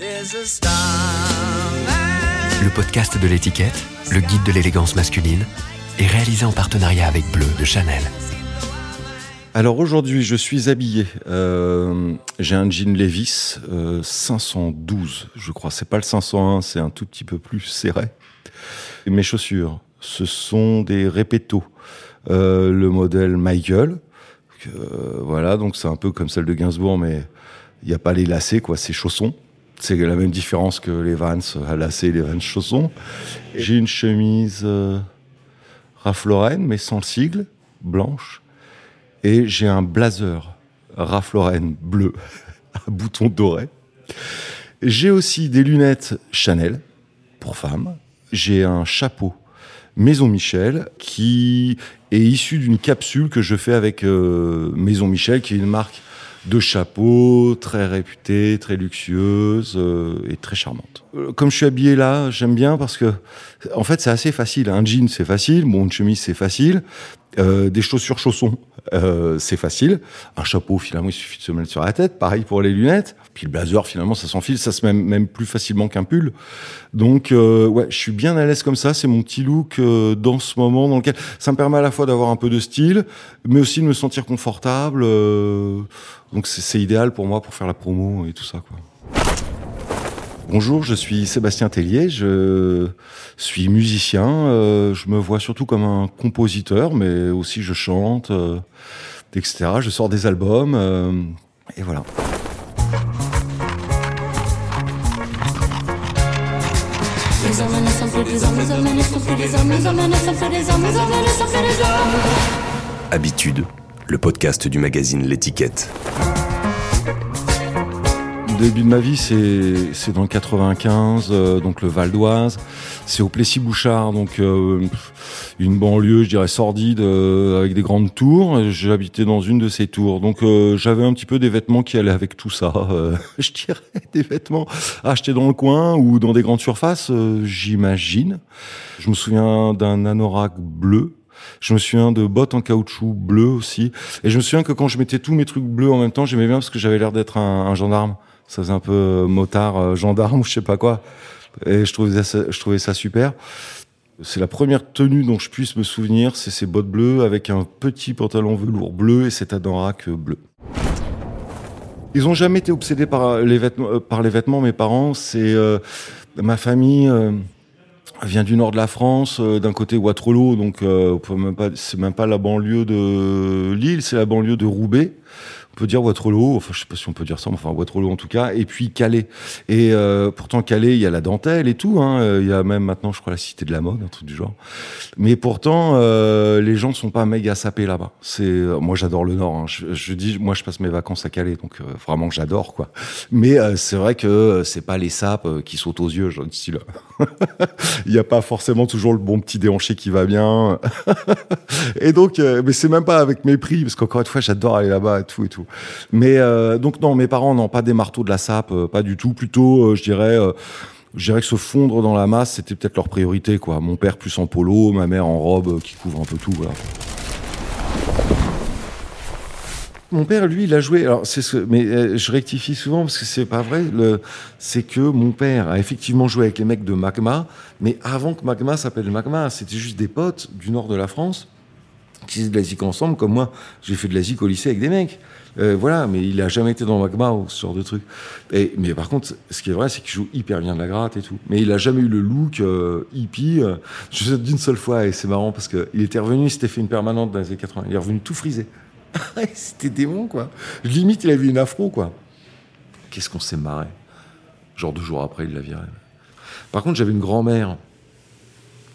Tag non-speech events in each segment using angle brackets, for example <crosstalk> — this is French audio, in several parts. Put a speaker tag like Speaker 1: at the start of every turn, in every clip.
Speaker 1: Le podcast de l'étiquette, le guide de l'élégance masculine, est réalisé en partenariat avec Bleu de Chanel.
Speaker 2: Alors aujourd'hui, je suis habillé. Euh, j'ai un jean Levis 512, je crois. C'est pas le 501, c'est un tout petit peu plus serré. mes chaussures, ce sont des Repetto, euh, le modèle Michael. Euh, voilà, donc c'est un peu comme celle de Gainsbourg, mais il n'y a pas les lacets, quoi. C'est chaussons. C'est la même différence que les Vans à lacets et les Vans chaussons. J'ai une chemise Ralph Lauren, mais sans le sigle, blanche. Et j'ai un blazer Ralph Lauren bleu, <laughs> à bouton doré. J'ai aussi des lunettes Chanel pour femmes. J'ai un chapeau Maison Michel qui est issu d'une capsule que je fais avec euh, Maison Michel, qui est une marque de chapeaux, très réputée, très luxueuse euh, et très charmante. Euh, comme je suis habillé là, j'aime bien parce que, en fait, c'est assez facile. Un jean, c'est facile. Bon, une chemise, c'est facile. Euh, des chaussures chaussons, euh, c'est facile. Un chapeau, finalement, il suffit de se mettre sur la tête. Pareil pour les lunettes. Puis le blazer, finalement, ça s'enfile. Ça se met même plus facilement qu'un pull. Donc, euh, ouais, je suis bien à l'aise comme ça. C'est mon petit look dans ce moment dans lequel ça me permet à la fois d'avoir un peu de style, mais aussi de me sentir confortable. donc, c'est idéal pour moi pour faire la promo et tout ça, quoi. Bonjour, je suis Sébastien Tellier, je suis musicien, euh, je me vois surtout comme un compositeur, mais aussi je chante, euh, etc. Je sors des albums, euh, et voilà.
Speaker 1: Habitude, le podcast du magazine L'étiquette
Speaker 2: début de ma vie, c'est dans le 95, euh, donc le Val d'Oise. C'est au Plessis-Bouchard, donc euh, une banlieue, je dirais sordide, euh, avec des grandes tours. J'habitais dans une de ces tours, donc j'avais un petit peu des vêtements qui allaient avec tout ça. <laughs> je dirais des vêtements achetés dans le coin ou dans des grandes surfaces, j'imagine. Je me souviens d'un anorak bleu je me souviens de bottes en caoutchouc bleu aussi. Et je me souviens que quand je mettais tous mes trucs bleus en même temps, j'aimais bien parce que j'avais l'air d'être un, gendarme ça faisait un peu euh, motard, euh, gendarme <laughs> ou je sais pas quoi. Et je trouvais ça, je trouvais ça super. C'est la première tenue dont je puisse me souvenir, c'est ces bottes bleues avec un petit pantalon velours bleu et cet anorak bleu. Ils ont jamais été obsédés par les vêtements, euh, mes parents. C'est ma famille vient du nord de la France, d'un côté Waterloo, donc c'est même pas la banlieue de Lille, c'est la banlieue de Roubaix peut dire Waterloo, enfin je sais pas si on peut dire ça, mais enfin Waterloo en tout cas, et puis Calais. Et euh, pourtant Calais, il y a la dentelle et tout, hein. il y a même maintenant, je crois, la Cité de la Mode, un truc du genre. Mais pourtant, euh, les gens ne sont pas méga sapés là-bas. C'est, euh, moi j'adore le Nord. Hein. Je, dis, moi je passe mes vacances à Calais, donc vraiment j'adore quoi. Mais c'est vrai que c'est pas les sapes qui sautent aux yeux, genre style. <laughs> il n'y a pas forcément toujours le bon petit déhanché qui va bien. <laughs> et donc, mais c'est même pas avec mépris, parce qu'encore une fois, j'adore aller là-bas et tout et tout. Mais euh, donc non, mes parents n'ont pas des marteaux de la sape, euh, pas du tout. Plutôt, euh, je dirais je dirais que se fondre dans la masse, c'était peut-être leur priorité, quoi. Mon père plus en polo, ma mère en robe qui couvre un peu tout, voilà. Mon père, lui, il a joué. Alors, c'est ce, mais je rectifie souvent parce que c'est pas vrai. C'est que mon père a effectivement joué avec les mecs de Magma, mais avant que Magma s'appelle Magma, c'était juste des potes du nord de la France qui faisaient de la zik ensemble, comme moi, j'ai fait de la zik au lycée avec des mecs. Euh, voilà, mais il a jamais été dans Magma ou ce genre de truc. Et, mais par contre, ce qui est vrai, c'est qu'il joue hyper bien de la gratte et tout. Mais il a jamais eu le look euh, hippie. Euh, je sais <laughs> d'une seule fois, et c'est marrant parce qu'il était revenu, il s'était fait une permanente dans les années 80. Il est revenu tout frisé. <laughs> C'était démon, quoi. Limite, il avait une afro, quoi. Qu'est-ce qu'on s'est marré. Genre deux jours après, il l'a viré. Par contre, j'avais une grand-mère,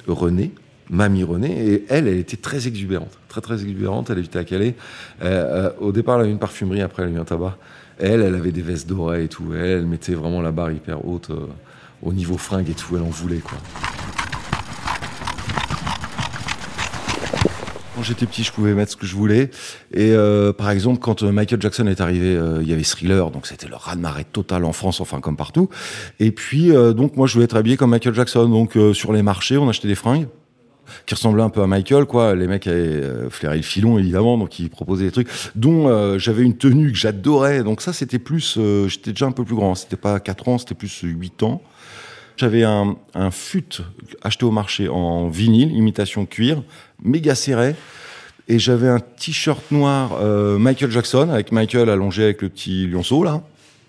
Speaker 2: Renée, Mamie Renée, et elle, elle était très exubérante, très très exubérante. Elle habitait à Calais. Euh, euh, au départ, elle avait une parfumerie, après elle a eu un tabac. Elle, elle avait des vestes dorées et tout. Elle, elle mettait vraiment la barre hyper haute euh, au niveau fringue et tout. Elle en voulait quoi. Quand j'étais petit, je pouvais mettre ce que je voulais. Et par exemple, quand Michael Jackson est arrivé, il y avait Thriller, donc c'était le raz-de-marée total en France, enfin comme partout. Et puis, donc moi, je voulais être habillé comme Michael Jackson. Donc sur les marchés, on achetait des fringues qui ressemblait un peu à Michael, quoi. Les mecs avaient euh, flairé le filon, évidemment, donc ils proposaient des trucs, dont euh, j'avais une tenue que j'adorais. Donc ça, c'était plus, euh, j'étais déjà un peu plus grand. C'était pas 4 ans, c'était plus 8 ans. J'avais un, un fut acheté au marché en vinyle, imitation cuir, méga serré. Et j'avais un t-shirt noir euh, Michael Jackson, avec Michael allongé avec le petit lionceau, là.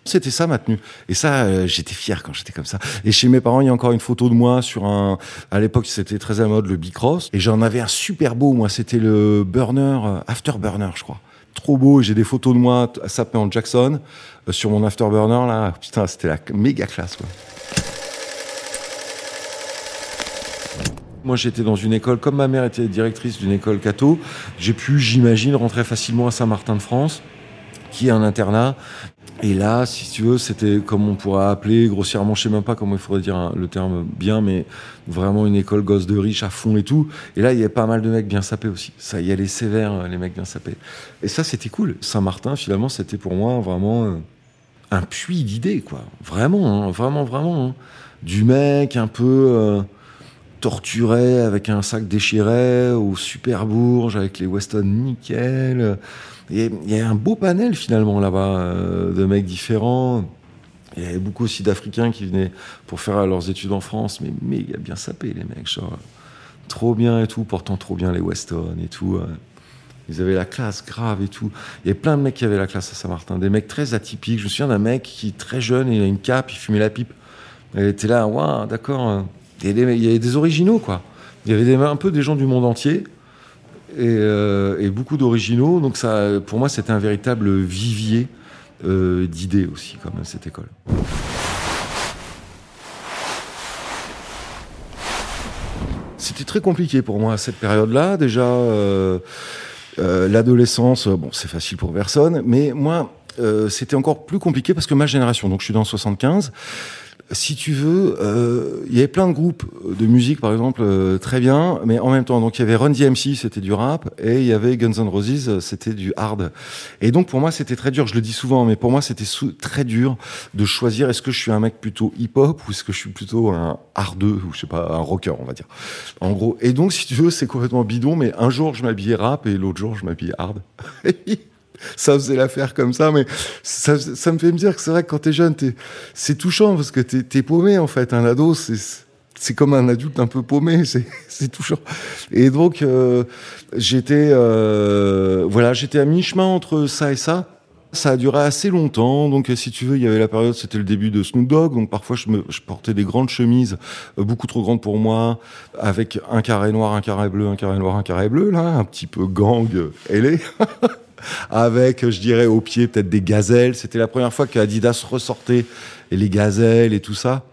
Speaker 2: C'était ça ma tenue. Et ça, euh, j'étais fier quand j'étais comme ça. Et chez mes parents, il y a encore une photo de moi sur un. À l'époque, c'était très à mode le Bicross. Et j'en avais un super beau. Moi, c'était le Burner, euh, Afterburner, je crois. Trop beau. J'ai des photos de moi sapé en Jackson sur mon Afterburner là. Putain, c'était la méga classe. Quoi. Moi, j'étais dans une école, comme ma mère était directrice d'une école catho, j'ai pu, j'imagine, rentrer facilement à Saint-Martin-de-France, qui est un internat. Et là, si tu veux, c'était comme on pourrait appeler grossièrement, je sais même pas comment il faudrait dire hein, le terme bien, mais vraiment une école gosse de riches à fond et tout. Et là, il y avait pas mal de mecs bien sapés aussi. Ça y allait sévère, les mecs bien sapés. Et ça, c'était cool. Saint-Martin, finalement, c'était pour moi vraiment euh, un puits d'idées, quoi. Vraiment, hein, vraiment, vraiment. hein. Du mec un peu euh, torturé avec un sac déchiré au Super Bourge avec les Weston nickel. Il y a un beau panel finalement là-bas euh, de mecs différents. Il y avait beaucoup aussi d'Africains qui venaient pour faire leurs études en France, mais méga bien sapés les mecs, genre trop bien et tout, portant trop bien les Weston et tout. euh. Ils avaient la classe grave et tout. Il y avait plein de mecs qui avaient la classe à Saint-Martin, des mecs très atypiques. Je me souviens d'un mec qui, très jeune, il a une cape, il fumait la pipe. Il était là, waouh, d'accord. Il y, avait des, originaux, quoi. Il y avait un peu des gens du monde entier et, euh, et beaucoup d'originaux. Donc, ça, pour moi, c'était un véritable vivier euh, d'idées aussi, comme cette école. C'était très compliqué pour moi à cette période-là. Déjà, euh, l'adolescence, bon, c'est facile pour personne, mais moi, c'était encore plus compliqué parce que ma génération, donc je suis dans 75, si tu veux, euh, il y avait plein de groupes de musique, par exemple, euh, très bien, mais en même temps, donc il y avait Run DMC, c'était du rap, et il y avait Guns N' Roses, c'était du hard. Et donc pour moi, c'était très dur. Je le dis souvent, mais pour moi, c'était très dur de choisir est-ce que je suis un mec plutôt hip-hop ou est-ce que je suis plutôt un hardeux ou je sais pas, un rocker, on va dire. En gros. Et donc, si tu veux, c'est complètement bidon, mais un jour, je m'habillais rap et l'autre jour, je m'habillais hard. <laughs> ça faisait l'affaire comme ça, mais ça, me fait me dire que c'est vrai que quand t'es jeune, c'est touchant parce que t'es es paumé en fait. Un ado, c'est comme un adulte un peu paumé, <laughs> c'est touchant. Et donc euh, j'étais euh, voilà, à mi chemin entre ça et ça. Ça a duré assez longtemps, donc si tu veux, il y avait la période, c'était le début de Snoop Dogg, donc parfois je, portais des grandes chemises, euh, beaucoup trop grandes pour moi, avec un carré noir, un carré bleu, un carré noir, un carré bleu, là, un petit peu gang ailé. <laughs> avec, je dirais, au pied peut-être des gazelles. C'était la première fois que Adidas ressortait et les gazelles et tout ça.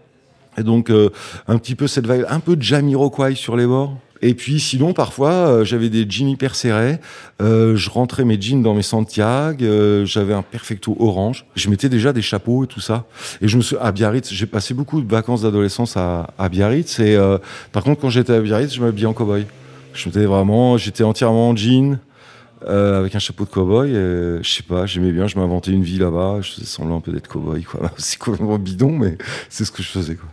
Speaker 2: Et donc, euh, un petit peu cette vague, un peu de Jamiroquai sur les bords. Et puis, sinon, parfois, euh, j'avais des jeans hyper serrés. Euh, je rentrais mes jeans dans mes Santiago. j'avais un perfecto orange. Je mettais déjà des chapeaux et tout ça. Et je me suis à Biarritz. J'ai passé beaucoup de vacances d'adolescence à, Biarritz. Et par contre, quand j'étais à Biarritz, je m'habillais en cow-boy. Je mettais vraiment, j'étais entièrement en jean. Euh, avec un chapeau de cow-boy, et, je sais pas, j'aimais bien, je m'inventais une vie là-bas, je faisais semblant un peu d'être cow-boy, quoi. <laughs> C'est complètement bidon, mais c'est ce que je faisais, quoi.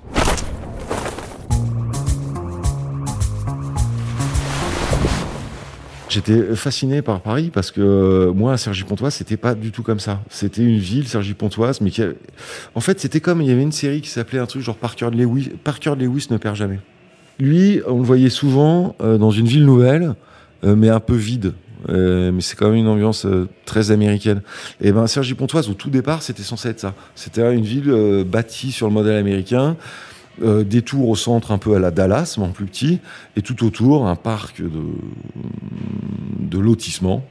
Speaker 2: J'étais fasciné par Paris parce que euh, moi, Cergy-Pontoise, c'était pas du tout comme ça. C'était une ville, Cergy-Pontoise, mais qui, a- en fait, c'était comme il y avait une série qui s'appelait un truc genre Parker Lewis. Parker Lewis ne perd jamais. Lui, on le voyait souvent euh, dans une ville nouvelle, euh, mais un peu vide. Euh, mais c'est quand même une ambiance euh, très américaine. Et ben Cergy-Pontoise, au tout départ, c'était censé être ça. C'était une ville euh, bâtie sur le modèle américain, des tours au centre un peu à la Dallas, mais en plus petit, et tout autour un parc de lotissement.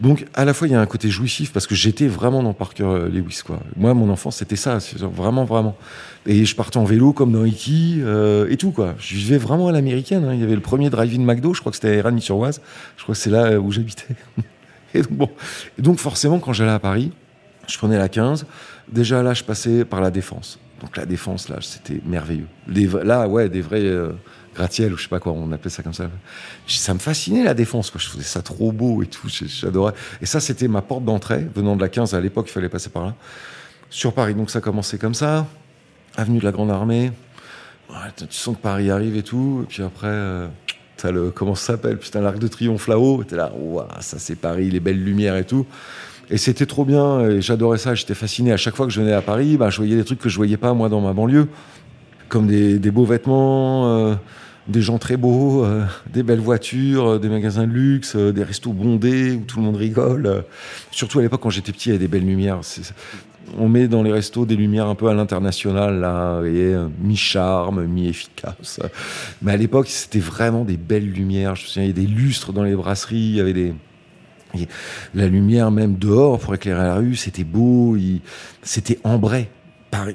Speaker 2: Donc à la fois il y a un côté jouissif parce que j'étais vraiment dans Parker Lewis quoi. Moi mon enfance c'était ça, vraiment vraiment. Et je partais en vélo comme dans E.T. euh, et tout quoi. Je vivais vraiment à l'américaine. hein. Il y avait le premier drive-in McDo, je crois que c'était à Éragny-sur-Oise. Je crois que c'est là euh, où j'habitais. <laughs> et donc forcément quand j'allais à Paris, je prenais la 15. Déjà là je passais par la Défense. Donc la Défense là c'était merveilleux. Là ouais des vrais euh, gratte-ciel ou je sais pas quoi, on appelait ça comme ça. Ça me fascinait la défense, quoi. Je faisais ça trop beau et tout, j'adorais. Et ça, c'était ma porte d'entrée, venant de la 15, à l'époque, il fallait passer par là, sur Paris. Donc ça commençait comme ça, avenue de la Grande Armée. Tu sens que Paris arrive et tout, et puis après, euh, t'as le, comment ça s'appelle Putain, l'Arc de Triomphe là-haut. T'es là, waouh, ça c'est Paris, les belles lumières et tout. Et c'était trop bien, et j'adorais ça, j'étais fasciné. À chaque fois que je venais à Paris, bah, je voyais des trucs que je voyais pas, moi, dans ma banlieue. Comme des, beaux vêtements, euh, des gens très beaux, euh, des belles voitures, euh, des magasins de luxe, des restos bondés où tout le monde rigole. surtout à l'époque, quand j'étais petit, il y avait des belles lumières. On met dans les restos des lumières un peu à l'international, là, et mi-charme, mi-efficace. Mais à l'époque, c'était vraiment des belles lumières. Je me souviens, il y avait des lustres dans les brasseries, il y avait des la lumière même dehors pour éclairer la rue, c'était beau, c'était ambré.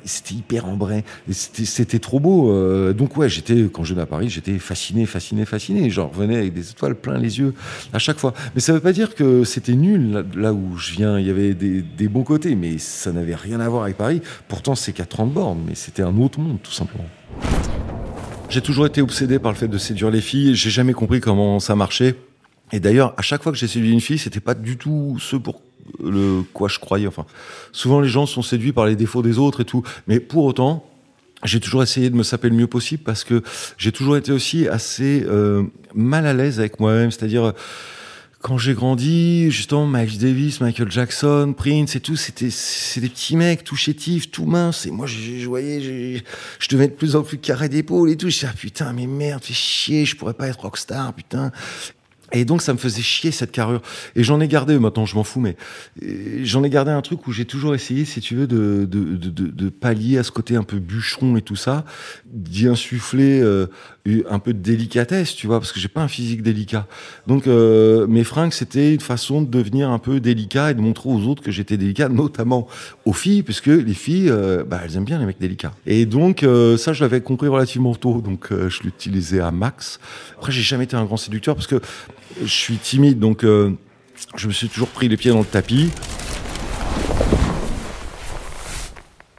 Speaker 2: C'était hyper ambré, c'était trop beau. Euh, donc ouais, j'étais quand je venais à Paris, j'étais fasciné, fasciné, fasciné. J'en revenais avec des étoiles plein les yeux à chaque fois. Mais ça veut pas dire que c'était nul là, où je viens. Il y avait des, bons côtés, mais ça n'avait rien à voir avec Paris. Pourtant, c'est qu'à 30 bornes, mais c'était un autre monde tout simplement. J'ai toujours été obsédé par le fait de séduire les filles. J'ai jamais compris comment ça marchait. Et d'ailleurs, à chaque fois que j'ai séduit une fille, c'était pas du tout ce pour le quoi je croyais. Enfin, souvent les gens sont séduits par les défauts des autres et tout. Mais pour autant, j'ai toujours essayé de me saper le mieux possible parce que j'ai toujours été aussi assez euh, mal à l'aise avec moi-même. C'est-à-dire, quand j'ai grandi, justement, Miles Davis, Michael Jackson, Prince et tout, c'était c'est des petits mecs tout chétifs, tout minces. Et moi, je voyais, je devais être de plus en plus carré d'épaule et tout. Je disais, ah, putain, mais merde, fais chier, je pourrais pas être rockstar, putain. Et donc ça me faisait chier cette carrure. Et j'en ai gardé, maintenant je m'en fous, mais j'en ai gardé un truc où j'ai toujours essayé, si tu veux, de, de, de, de, pallier à ce côté un peu bûcheron et tout ça, d'y insuffler euh, un peu de délicatesse, tu vois, parce que j'ai pas un physique délicat. Donc euh, mes fringues, c'était une façon de devenir un peu délicat et de montrer aux autres que j'étais délicat, notamment aux filles, puisque les filles, euh, bah, elles aiment bien les mecs délicats. Et donc ça, je l'avais compris relativement tôt, donc je l'utilisais à max. Après, j'ai jamais été un grand séducteur parce que je suis timide, donc euh, je me suis toujours pris les pieds dans le tapis.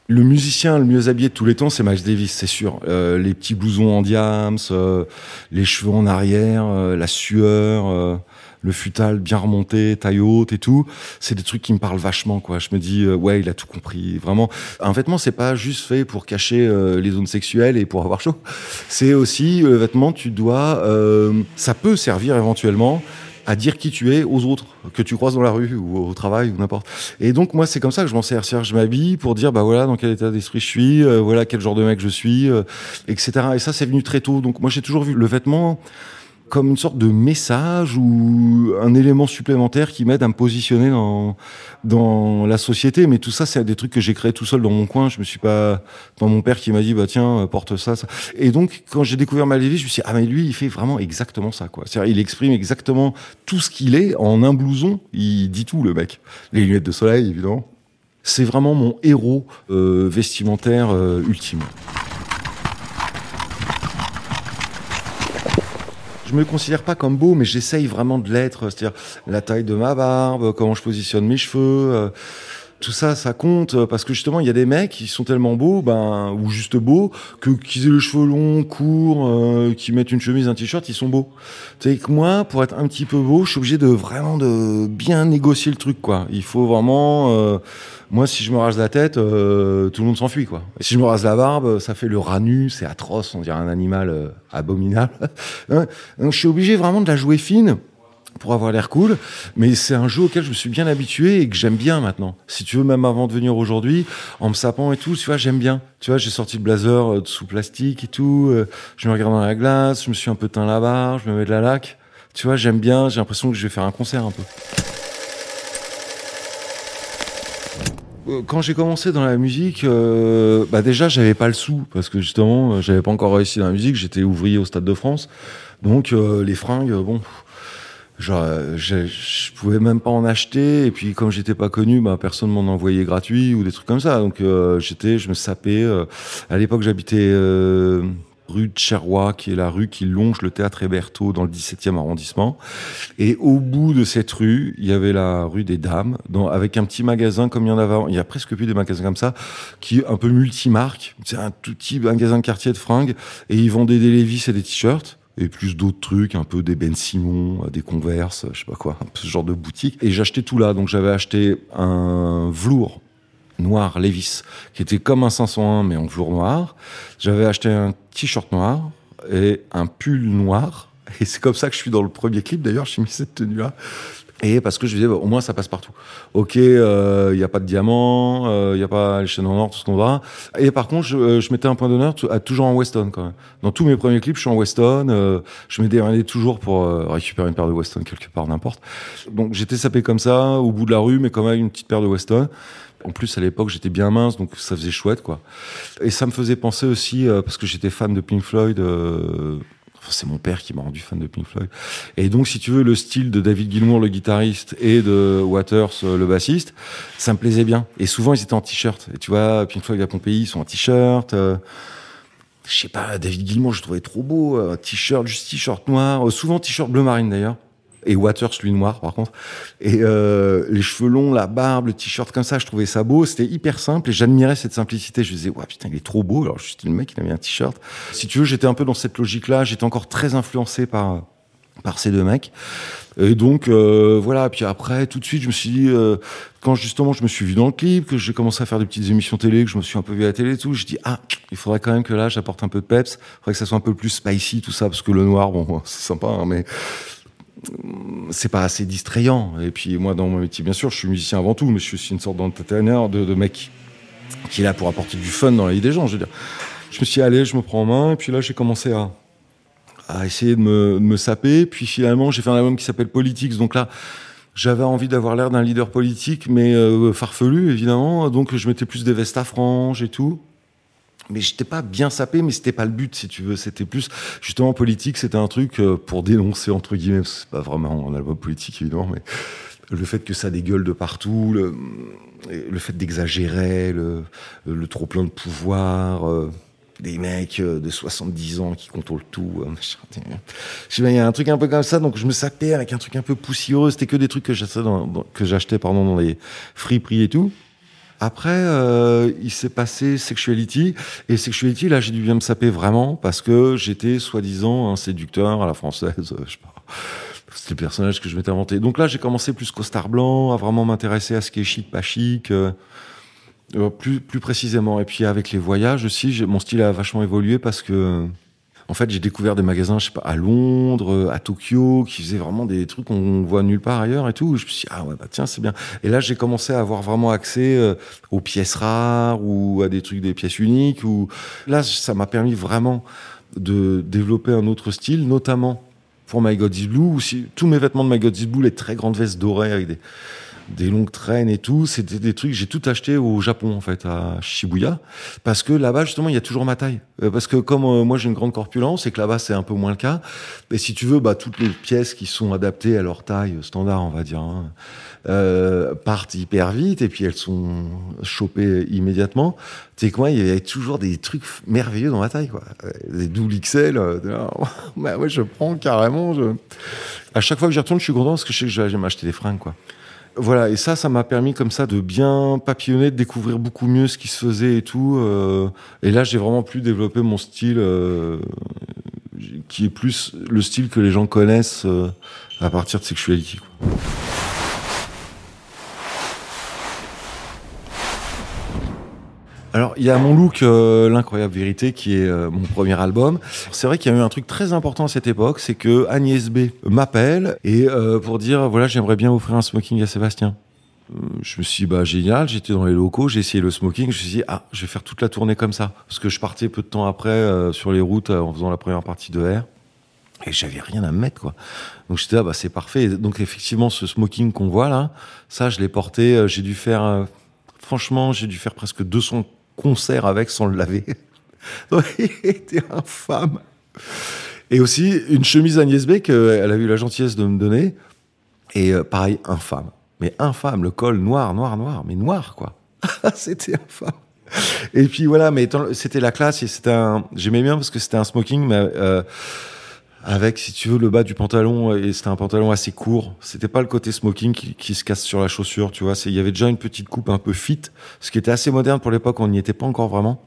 Speaker 2: Le musicien le mieux habillé de tous les temps, c'est Max Davis, c'est sûr. Euh, les petits blousons en diams, euh, les cheveux en arrière, la sueur, le futal bien remonté, taille haute et tout. C'est des trucs qui me parlent vachement, quoi. Je me dis, ouais, il a tout compris. Vraiment, un vêtement, c'est pas juste fait pour cacher les zones sexuelles et pour avoir chaud. C'est aussi, le vêtement, tu dois, ça peut servir éventuellement à dire qui tu es aux autres que tu croises dans la rue ou au travail ou n'importe. Et donc moi c'est comme ça que je m'en sers, je m'habille pour dire bah voilà dans quel état d'esprit je suis, euh, voilà quel genre de mec je suis, euh, etc. Et ça c'est venu très tôt. Donc moi j'ai toujours vu le vêtement comme une sorte de message ou un élément supplémentaire qui m'aide à me positionner dans dans la société. Mais tout ça, c'est des trucs que j'ai créés tout seul dans mon coin. Je me suis pas dans mon père qui m'a dit bah tiens porte ça, ça. Et donc quand j'ai découvert Mallévis, je me suis dit ah mais lui il fait vraiment exactement ça quoi. C'est-à-dire il exprime exactement tout ce qu'il est en un blouson. Il dit tout le mec. Les lunettes de soleil évidemment. C'est vraiment mon héros euh, vestimentaire euh, ultime. Je me considère pas comme beau, mais j'essaye vraiment de l'être. C'est-à-dire la taille de ma barbe, comment je positionne mes cheveux. Euh, tout ça, ça compte parce que justement, il y a des mecs qui sont tellement beaux, ben ou juste beaux, que qu'ils aient les cheveux longs, courts, euh, qui mettent une chemise, un t-shirt, ils sont beaux. Tu que moi, pour être un petit peu beau, je suis obligé de vraiment de bien négocier le truc, quoi. Il faut vraiment euh, moi, si je me rase la tête, euh, tout le monde s'enfuit, quoi. si je me rase la barbe, ça fait le rat nu, c'est atroce, on dirait un animal euh, abominable. <laughs> Hein? Donc, je suis obligé vraiment de la jouer fine pour avoir l'air cool, mais c'est un jeu auquel je me suis bien habitué et que j'aime bien maintenant. Si tu veux, même avant de venir aujourd'hui, en me sapant et tout, tu vois, j'aime bien. Tu vois, j'ai sorti le blazer euh, sous plastique et tout, je me regarde dans la glace, je me suis un peu teint la barre, je me mets de la laque. Tu vois, j'aime bien, j'ai l'impression que je vais faire un concert un peu. Euh, quand j'ai commencé dans la musique, euh, bah déjà j'avais pas le sou parce que justement euh, j'avais pas encore réussi dans la musique. J'étais ouvrier au Stade de France, donc les fringues, bon, genre je pouvais même pas en acheter. Et puis comme j'étais pas connu, bah personne m'en envoyait gratuit ou des trucs comme ça. Donc j'étais, je me sapais. à l'époque j'habitais rue de Cherrois, qui est la rue qui longe le théâtre Héberto dans le 17e arrondissement. Et au bout de cette rue, il y avait la rue des Dames, avec un petit magasin comme il y en avait avant. Il y a presque plus des magasins comme ça, qui un peu multimarque. C'est un tout petit magasin de quartier de fringues. Et ils vendaient des Levi's et des t-shirts et plus d'autres trucs, un peu des Ben Simon, des Converse, je sais pas quoi, <laughs> ce genre de boutique. Et j'achetais tout là. Donc j'avais acheté un velours noir Levis, qui était comme un 501 mais en velours noir. J'avais acheté un t-shirt noir et un pull noir Et c'est comme ça que je suis dans le premier clip d'ailleurs, j'ai mis cette tenue-là. Et parce que je disais, bah, au moins ça passe partout. Ok, il euh, n'y a pas de diamant, il euh, n'y a pas les chaînes en or, tout ce qu'on va. Et par contre, je, euh, je mettais un point d'honneur à toujours en Weston quand même. Dans tous mes premiers clips, je suis en Weston. Euh, je me dérangeais toujours pour récupérer une paire de Weston quelque part, n'importe. Donc j'étais sapé comme ça, au bout de la rue, mais quand même une petite paire de Weston. En plus, à l'époque, j'étais bien mince, donc ça faisait chouette, quoi. Et ça me faisait penser aussi, parce que j'étais fan de Pink Floyd, c'est mon père qui m'a rendu fan de Pink Floyd. Et donc, si tu veux, le style de David Gilmour, le guitariste, et de Waters, euh, le bassiste, ça me plaisait bien. Et souvent, ils étaient en t-shirt. Et tu vois, Pink Floyd à Pompéi, ils sont en t-shirt. Euh, je sais pas, David Gilmour, je trouvais trop beau. Euh, t-shirt, juste t-shirt noir. souvent t-shirt bleu marine d'ailleurs et Waters lui noir par contre. Et euh, les cheveux longs la barbe le t-shirt comme ça je trouvais ça beau. C'était hyper simple et j'admirais cette simplicité. Je disais ouais putain il est trop beau. Alors juste le mec il avait un t-shirt. Si tu veux j'étais un peu dans cette logique là j'étais encore très influencé par par ces deux mecs. Et donc euh, voilà. Puis après tout de suite je me suis dit euh, quand justement je me suis vu dans le clip que j'ai commencé à faire des petites émissions télé que je me suis un peu vu à la télé et tout je dis ah il faudrait quand même que là j'apporte un peu de peps. Il faudrait que ça soit un peu plus spicy tout ça parce que le noir bon <laughs> c'est sympa hein, mais c'est pas assez distrayant. Et puis moi, dans mon métier, bien sûr, je suis musicien avant tout, mais je suis une sorte d'entertainer, de, mec qui est là pour apporter du fun dans la vie des gens. Je veux dire, je me suis allé, je me prends en main, et puis là, j'ai commencé à, essayer de me, de me saper. Puis finalement, j'ai fait un album qui s'appelle Politics. Donc là, j'avais envie d'avoir l'air d'un leader politique, mais euh, farfelu, évidemment. Donc je mettais plus des vestes à franges et tout mais j'étais pas bien sapé, mais c'était pas le but, si tu veux. C'était plus, justement, politique, c'était un truc euh, pour dénoncer, entre guillemets, c'est pas vraiment un album politique, évidemment, mais le fait que ça dégueule de partout, le, le fait d'exagérer, le, le trop plein de pouvoir, euh, des mecs euh, de 70 ans qui contrôlent tout. il y a un truc un peu comme ça, donc je me sapais avec un truc un peu poussiéreux. C'était que des trucs que j'achetais dans, que j'achetais, pardon, dans les friperies et tout. Après, euh, il s'est passé Sexuality. Et Sexuality, là, j'ai dû bien me saper vraiment parce que j'étais soi-disant un séducteur à la française. Je sais pas. C'était le personnage que je m'étais inventé. Donc là, j'ai commencé plus costard blanc, à vraiment m'intéresser à ce qui est chic, pas chic. Euh, euh plus, plus précisément. Et puis avec les voyages aussi, mon style a vachement évolué parce que en fait, j'ai découvert des magasins, je sais pas, à Londres, euh, à Tokyo, qui faisaient vraiment des trucs qu'on voit nulle part ailleurs et tout. Je me suis dit, ah ouais, bah tiens, c'est bien. Et là, j'ai commencé à avoir vraiment accès euh, aux pièces rares ou à des trucs, des pièces uniques. Ou là, ça m'a permis vraiment de développer un autre style, notamment pour My God is Blue. Aussi, tous mes vêtements de My God is Blue, les très grandes vestes dorées avec des des longues traînes et tout. C'était des trucs, j'ai tout acheté au Japon, en fait, à Shibuya. Parce que là-bas, justement, il y a toujours ma taille. Euh, parce que comme euh, moi, j'ai une grande corpulence et que là-bas, c'est un peu moins le cas. Et si tu veux, bah, toutes les pièces qui sont adaptées à leur taille standard, on va dire, hein, euh, partent hyper vite et puis elles sont chopées immédiatement. Tu sais quoi, il y avait toujours des trucs merveilleux dans ma taille, quoi. Des double XL. <laughs> bah ouais, je prends carrément. Je... À chaque fois que j'y retourne, je suis content parce que je sais que je vais m'acheter des fringues, quoi. Voilà, et ça, ça m'a permis comme ça de bien papillonner, de découvrir beaucoup mieux ce qui se faisait et tout. Euh, et là, j'ai vraiment pu développer mon style, euh, qui est plus le style que les gens connaissent euh, à partir de Sexuality. Quoi. Alors, il y a mon look, euh, l'incroyable vérité, qui est euh, mon premier album. C'est vrai qu'il y a eu un truc très important à cette époque, c'est que Agnès B m'appelle et euh, pour dire voilà, j'aimerais bien offrir un smoking à Sébastien. Je me suis dit, bah génial, j'étais dans les locaux, j'ai essayé le smoking, je me suis dit ah, je vais faire toute la tournée comme ça, parce que je partais peu de temps après sur les routes en faisant la première partie de R et j'avais rien à me mettre quoi. Donc j'étais là, bah c'est parfait. donc effectivement, ce smoking qu'on voit là, ça je l'ai porté, j'ai dû faire, franchement, j'ai dû faire presque 200 concert avec sans le laver. <laughs> il était infâme. Et aussi, une chemise Agnès B qu'elle a eu la gentillesse de me donner. Et euh, pareil, infâme. Mais infâme, le col noir, noir, noir, mais noir, quoi. <laughs> c'était infâme. Et puis voilà, mais c'était la classe et c'était un. J'aimais bien parce que c'était un smoking, mais euh, avec, si tu veux, le bas du pantalon, et c'était un pantalon assez court. C'était pas le côté smoking qui, se casse sur la chaussure, tu vois. Il y avait déjà une petite coupe un peu fit, ce qui était assez moderne pour l'époque, on n'y était pas encore vraiment.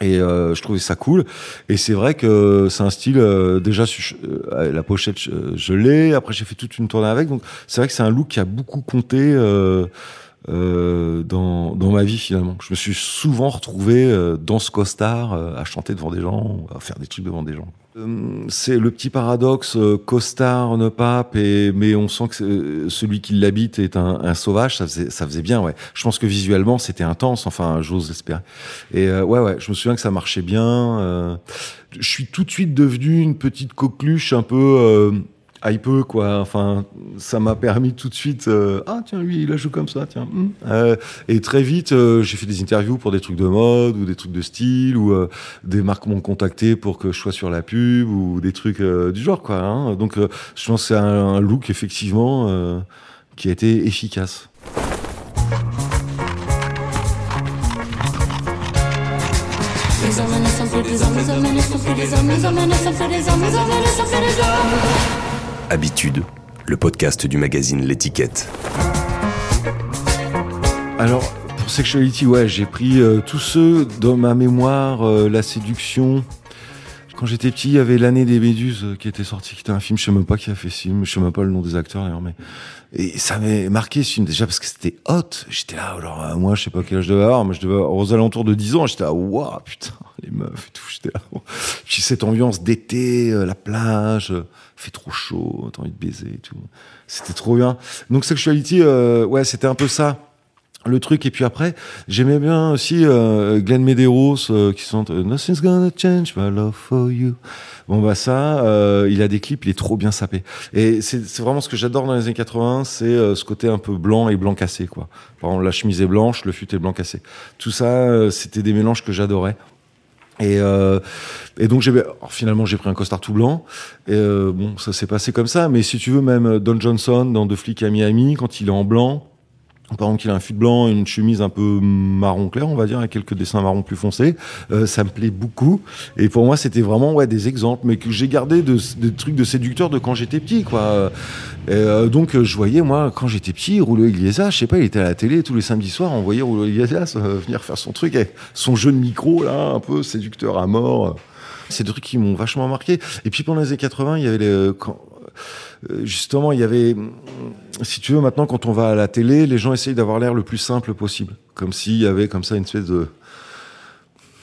Speaker 2: Et euh, je trouvais ça cool. Et c'est vrai que c'est un style euh, déjà euh, la pochette je, l'ai. Après j'ai fait toute une tournée avec. Donc c'est vrai que c'est un look qui a beaucoup compté euh, dans, dans ma vie finalement. Je me suis souvent retrouvé euh, dans ce costard euh, à chanter devant des gens, à faire des trucs devant des gens. Euh, c'est le petit paradoxe euh, costard, ne pape, et, mais on sent que celui qui l'habite est un, un, sauvage. Ça faisait, ça faisait bien, ouais. Je pense que visuellement c'était intense, enfin j'ose l'espérer. Et ouais, ouais, je me souviens que ça marchait bien. je suis tout de suite devenu une petite coqueluche un peu hype quoi enfin ça m'a permis tout de suite euh, ah tiens lui il a joué comme ça tiens hum. euh, et très vite euh, j'ai fait des interviews pour des trucs de mode ou des trucs de style ou euh, des marques m'ont contacté pour que je sois sur la pub ou des trucs euh, du genre quoi hein. donc euh, je pense que c'est un, look effectivement qui a été efficace
Speaker 1: Habitude, le podcast du magazine L'étiquette.
Speaker 2: Alors, pour Sexuality, ouais, j'ai pris euh, tous ceux dans ma mémoire, euh, la séduction. Quand j'étais petit, il y avait l'année des Méduses euh, qui était sorti, qui était un film, je sais même pas qui a fait ce film, je sais même pas le nom des acteurs d'ailleurs, mais et ça m'avait marqué ce film déjà parce que c'était hot. J'étais là, alors moi je sais pas quel âge je devais avoir, mais je devais avoir aux alentours de 10 ans. J'étais là, waouh putain, les meufs et tout. J'étais là. Cette ambiance d'été, euh, la plage, euh, fait trop chaud, t'as envie de baiser et tout. C'était trop bien. Donc Sexuality, euh, ouais, c'était un peu ça le truc. Et puis après j'aimais bien aussi euh, Glenn Medeiros euh, qui chante Nothing's gonna change my love for you. Bon bah ça il a des clips il est trop bien sapé. Et c'est vraiment ce que j'adore dans les années 80 c'est ce côté un peu blanc et blanc cassé quoi. Par exemple la chemise est blanche le fut est blanc cassé. Tout ça c'était des mélanges que j'adorais et, euh, et donc j'ai finalement j'ai pris un costard tout blanc. Et euh, bon ça s'est passé comme ça. Mais si tu veux même Don Johnson dans Deux flics à Miami quand il est en blanc par exemple, qu'il a un fut blanc, une chemise un peu marron clair, on va dire, avec quelques dessins marron plus foncés. Euh, ça me plaît beaucoup. Et pour moi, c'était vraiment ouais des exemples, mais que j'ai gardé de, trucs de séducteurs de quand j'étais petit, quoi. Euh, donc, je voyais moi quand j'étais petit, Rouleau Iglesias, je sais pas, il était à la télé tous les samedis soirs, on voyait Rouleau Iglesias euh, venir faire son truc, avec son jeu de micro là, un peu séducteur à mort. C'est des trucs qui m'ont vachement marqué. Et puis pendant les années 80, il y avait les, justement, il y avait, si tu veux, maintenant, quand on va à la télé, les gens essayent d'avoir l'air le plus simple possible. Comme s'il y avait comme ça une espèce de,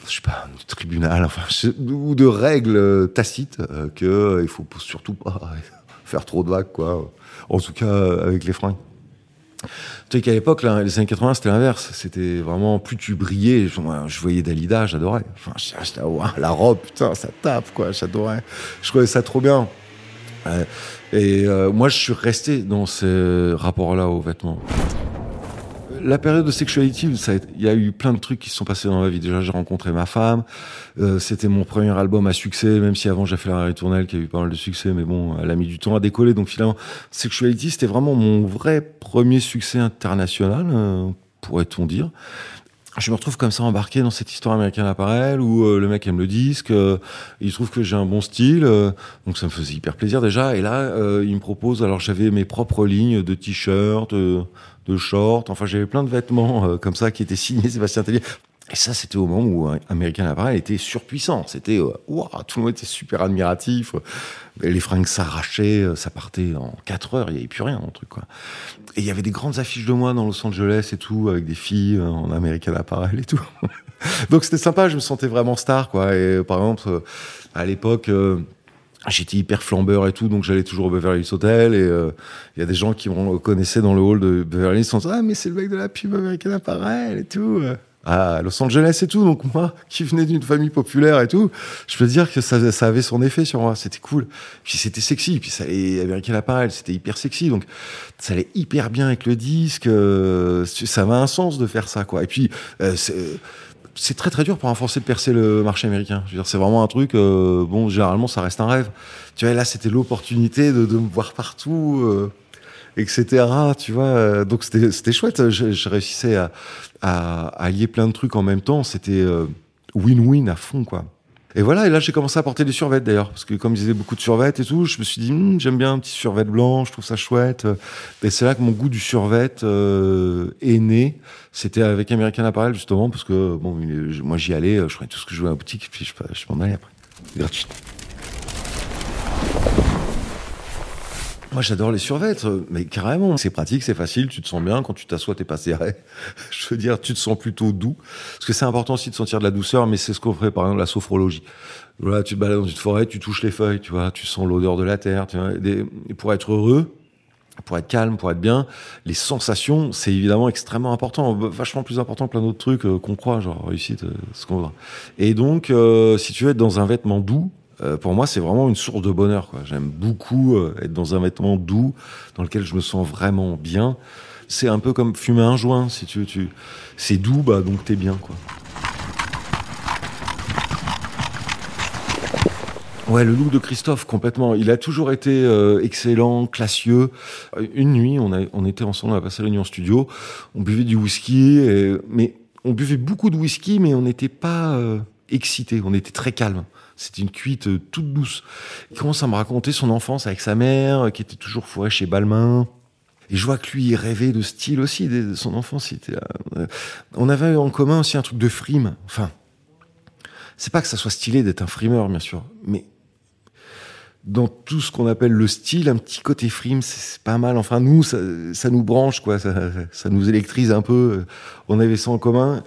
Speaker 2: je sais pas, un tribunal, enfin, ou de règles tacites euh, que euh, il faut surtout pas <laughs> faire trop de vagues, quoi. En tout cas, avec les fringues. Tu sais qu'à l'époque, les années 80, c'était l'inverse. C'était vraiment, plus tu brillais, je, je voyais Dalida, j'adorais. Enfin, wow, la robe, putain, ça tape, quoi, j'adorais. Je trouvais ça trop bien. Et euh, moi, je suis resté dans ce rapport-là aux vêtements. La période de sexuality, il y a eu plein de trucs qui se sont passés dans ma vie. Déjà, j'ai rencontré ma femme. Euh, C'était mon premier album à succès, même si avant j'ai fait la ritournelle qui a eu pas mal de succès, mais bon, elle a mis du temps à décoller. Donc finalement, Sexuality, c'était vraiment mon vrai premier succès international, euh, pourrait-on dire je me retrouve comme ça embarqué dans cette histoire américaine apparel où euh, le mec aime le disque, euh, il trouve que j'ai un bon style, euh, donc ça me faisait hyper plaisir déjà. Et là, euh, il me propose, alors j'avais mes propres lignes de t-shirts, de, de shorts, enfin j'avais plein de vêtements euh, comme ça qui étaient signés <laughs> Sébastien Tellier. Et ça, c'était au moment où American Apparel était surpuissant. C'était, euh, wow, tout le monde était super admiratif. Les fringues s'arrachaient, ça partait en 4 heures, il n'y avait plus rien le truc, quoi. Et il y avait des grandes affiches de moi dans Los Angeles et tout, avec des filles en American Apparel et tout. <laughs> Donc c'était sympa, je me sentais vraiment star, quoi. Et par exemple, à l'époque, euh, j'étais hyper flambeur et tout, donc j'allais toujours au Beverly Hills Hotel et il euh, y a des gens qui me reconnaissaient dans le hall de Beverly Hills disant Ah, mais c'est le mec de la pub American Apparel et tout à Los Angeles et tout. Donc moi, qui venais d'une famille populaire et tout, je peux dire que ça, avait son effet sur moi. C'était cool. Puis c'était sexy. Puis ça allait American Apparel, c'était hyper sexy. Donc ça allait hyper bien avec le disque. Euh, ça avait un sens de faire ça, quoi. Et puis euh, c'est très très dur pour un Français de percer le marché américain. Je veux dire, c'est vraiment un truc. Euh, bon, généralement, ça reste un rêve. Tu vois, là, c'était l'opportunité de, me voir partout. Etc. Tu vois, donc c'était chouette. Je réussissais à, à, lier plein de trucs en même temps. C'était win-win euh, à fond, quoi. Et voilà, et là j'ai commencé à porter des survêtes d'ailleurs, parce que comme ils faisaient beaucoup de survêtes et tout, je me suis dit hm, j'aime bien un petit survêt blanc, je trouve ça chouette. Et c'est là que mon goût du survêt euh, est né. C'était avec American Apparel justement, parce que bon, moi j'y allais, je prenais tout ce que je voulais à la boutique, puis je, je m'en allais après, gratuit. Moi, j'adore les survêtes, mais carrément. C'est pratique, c'est facile, tu te sens bien. Quand tu t'assois, t'es pas serré. <laughs> Je veux dire, tu te sens plutôt doux. Parce que c'est important aussi de sentir de la douceur, mais c'est ce qu'on ferait, par exemple, la sophrologie. Voilà, tu te balades dans une forêt, tu touches les feuilles, tu vois, tu sens l'odeur de la terre. Tu vois, et pour être heureux, pour être calme, pour être bien, les sensations, c'est évidemment extrêmement important, vachement plus important que plein d'autres trucs euh, qu'on croit, genre réussite, euh, ce qu'on voit. Et donc, euh, si tu veux être dans un vêtement doux, pour moi, c'est vraiment une source de bonheur. J'aime beaucoup être dans un vêtement doux, dans lequel je me sens vraiment bien. C'est un peu comme fumer un joint, si tu. C'est doux, bah donc t'es bien, quoi. Ouais, le look de Christophe, complètement. Il a toujours été euh, excellent, classieux. Une nuit, on, a, était ensemble, on a passé la nuit en studio. On buvait du whisky, mais on buvait beaucoup de whisky, mais on n'était pas euh, excité. On était très calme. C'était une cuite euh, toute douce. Il commence à me raconter son enfance avec sa mère, qui était toujours fourrée chez Balmain. Et je vois que lui, il rêvait de style aussi, de son enfance. Était, on avait en commun aussi un truc de frime. Enfin, c'est pas que ça soit stylé d'être un frimeur, bien sûr, mais dans tout ce qu'on appelle le style, un petit côté frime, c'est pas mal. Enfin, nous, ça, nous branche, quoi. Ça, ça, nous électrise un peu. On avait ça en commun.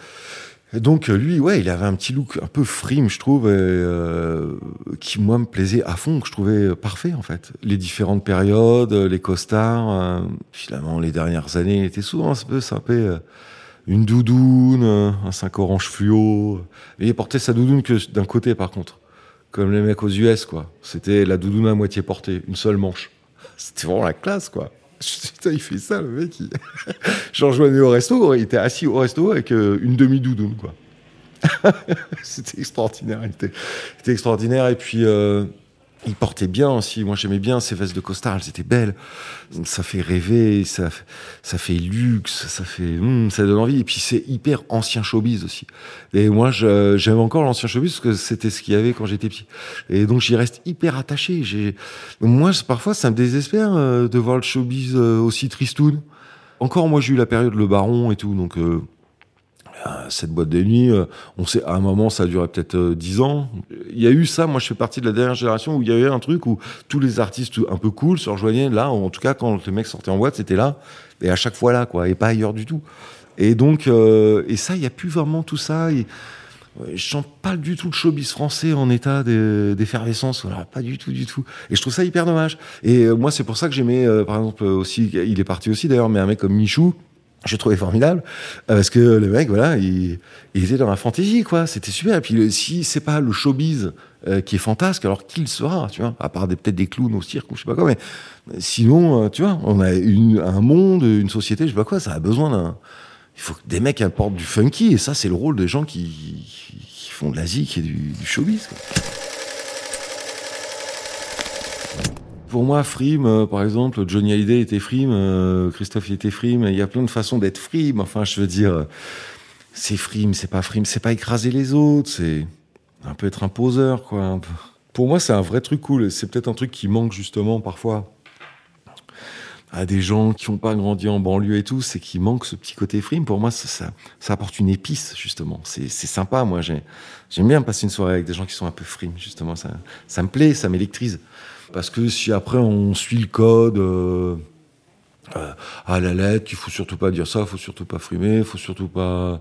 Speaker 2: Et donc, lui, ouais, il avait un petit look un peu frime, je trouve, euh, qui, moi, me plaisait à fond, que je trouvais parfait, en fait. Les différentes périodes, les costards. Euh, finalement, les dernières années, il était souvent un peu sympa. Euh, une doudoune, un 5 orange fluo. Et il portait sa doudoune que d'un côté, par contre comme les mecs aux US, quoi. C'était la doudoune à moitié portée, une seule manche. <laughs> C'était vraiment la classe, quoi. Putain, il fait ça, le mec. Il... <laughs> J'en rejoignais au resto, il était assis au resto avec euh, une demi-doudoune, quoi. <laughs> C'était extraordinaire. Il était, extraordinaire. Et puis, euh, il portait bien aussi. Moi, j'aimais bien ses vestes de costard. Elles étaient belles. Ça fait rêver, ça, ça fait luxe, ça fait, hmm, ça donne envie. Et puis, c'est hyper ancien showbiz aussi. Et moi, j'aime encore l'ancien showbiz parce que c'était ce qu'il y avait quand j'étais petit. Et donc, j'y reste hyper attaché. J'ai, moi, parfois, ça me désespère euh, de voir le showbiz euh, aussi tristoun. Encore, moi, j'ai eu la période Le Baron et tout. Donc, euh, cette boîte de nuit, euh, on sait, à un moment, ça a peut-être euh, dix ans. Il y a eu ça, moi je fais partie de la dernière génération où il y avait un truc où tous les artistes un peu cool se rejoignaient là, en tout cas quand les mecs sortaient en boîte, c'était là, et à chaque fois là, quoi, et pas ailleurs du tout. Et donc, et ça, il n'y a plus vraiment tout ça. Et, je sens pas du tout le showbiz français en état d'effervescence, voilà, pas du tout, du tout. Et je trouve ça hyper dommage. Et moi, c'est pour ça que j'aimais, par exemple, aussi, il est parti aussi d'ailleurs, mais un mec comme Michou, j'ai trouvé formidable euh, parce que le mec voilà il, il était dans la fantaisie quoi c'était super et puis si c'est pas le showbiz euh, qui est fantasque alors qu'il sera tu vois à part peut-être des clowns au cirque ou je sais pas quoi mais sinon euh, tu vois on a un monde une société je sais pas quoi ça a besoin d'un il faut que des mecs apportent du funky et ça c'est le rôle des gens qui, qui font de la zik et du, du showbiz quoi. Pour moi, frime, euh, par exemple, Johnny Hallyday était frime, euh, Christophe était frime. Il y a plein de façons d'être frime. Enfin, je veux dire, c'est frime, c'est pas frime, c'est pas écraser les autres, c'est un peu être un poseur, quoi. Pour moi, c'est un vrai truc cool. C'est peut-être un truc qui manque justement parfois à des gens qui n'ont pas grandi en banlieue et tout, c'est qu'il manque ce petit côté frime. Pour moi, ça, ça, apporte une épice, justement. C'est sympa, moi. J'aime bien passer une soirée avec des gens qui sont un peu frime, justement. Ça, ça me plaît, ça m'électrise. Parce que si après on suit le code euh, euh, à la lettre, qu'il faut surtout pas dire ça, faut surtout pas frimer, faut surtout pas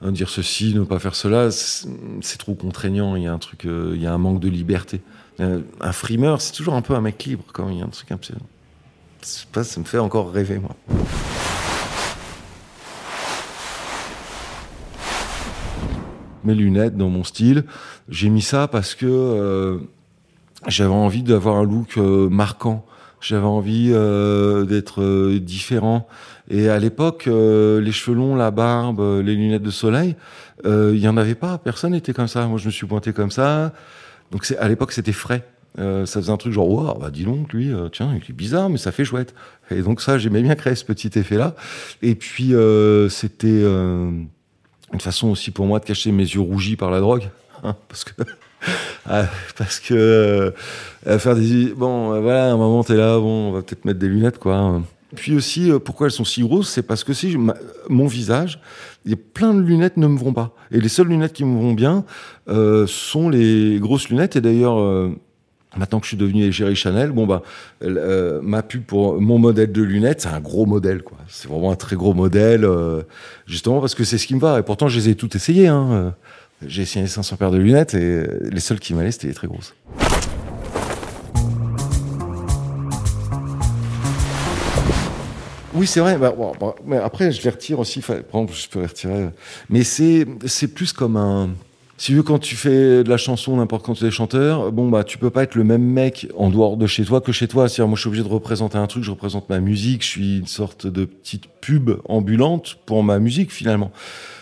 Speaker 2: hein, dire ceci, ne pas faire cela, c'est trop contraignant. Il y a un truc, euh, il y a un manque de liberté. Un frimeur, c'est toujours un peu un mec libre quand il y a un truc un peu. Pas, ça me fait encore rêver moi. Mes lunettes dans mon style, j'ai mis ça parce que j'avais envie d'avoir un look euh, marquant. J'avais envie euh, d'être euh, différent. Et à l'époque, les cheveux longs, la barbe, les lunettes de soleil, il y en avait pas. Personne n'était comme ça. Moi, je me suis pointé comme ça. Donc, à l'époque, c'était frais. ça faisait un truc genre, wow, bah dis donc, lui, tiens, il est bizarre, mais ça fait chouette. Et donc ça, j'aimais bien créer ce petit effet-là. Et puis, c'était une façon aussi pour moi de cacher mes yeux rougis par la drogue. Hein, parce que ah, parce que euh, faire des bon euh, voilà un moment t'es là bon on va peut-être mettre des lunettes quoi puis aussi euh, pourquoi elles sont si grosses c'est parce que si mon visage il y a plein de lunettes ne me vont pas et les seules lunettes qui me vont bien sont les grosses lunettes et d'ailleurs Maintenant que je suis devenu égérie Chanel, bon bah ma pub pour mon modèle de lunettes, c'est un gros modèle quoi. C'est vraiment un très gros modèle, justement parce que c'est ce qui me va. Et pourtant, je les ai toutes essayées. Hein. J'ai essayé 500 paires de lunettes et les seules qui m'allaient, c'était les très grosses. Oui, c'est vrai. Bah, mais après, je les retire aussi. Par exemple, je peux les retirer. Mais c'est c'est plus comme un si tu veux, quand tu fais de la chanson, n'importe quand tu es chanteur, bon, bah, tu peux pas être le même mec en dehors de chez toi que chez toi. C'est-à-dire, moi, je suis obligé de représenter un truc, je représente ma musique, je suis une sorte de petite pub ambulante pour ma musique, finalement.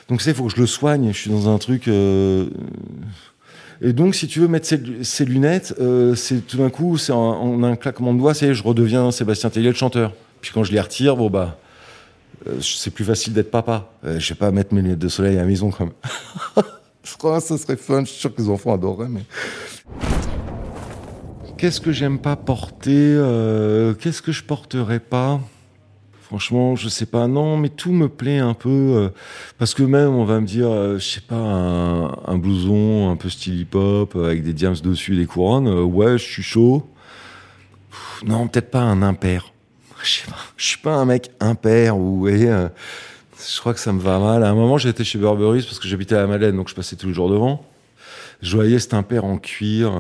Speaker 2: Donc, c'est, faut que je le soigne. Je suis dans un truc, euh... Et donc, si tu veux mettre ces, lunettes, euh, c'est tout d'un coup, c'est en un claquement de doigts, c'est, je redeviens Sébastien Tellier, le chanteur. Puis quand je les retire, bon, bah, euh, c'est plus facile d'être papa. Euh, je vais pas mettre mes lunettes de soleil à la maison, quand même. <laughs> Je crois que ça serait fun. Je suis sûr que les enfants adoreraient. Mais... Qu'est-ce que j'aime pas porter Qu'est-ce que je porterais pas? Franchement, je sais pas. Non, mais tout me plaît un peu. Euh, parce que même, on va me dire, euh, je sais pas, un, blouson un peu style hip-hop, avec des diams dessus des couronnes. ouais, je suis chaud. non, peut-être pas un impair. <laughs> Je sais pas. Je suis pas un mec impair ou, voyez, je crois que ça me va mal. À un moment, j'étais chez Burberry parce que j'habitais à la Madeleine, donc je passais tous les jours devant. Je voyais cet impair en cuir.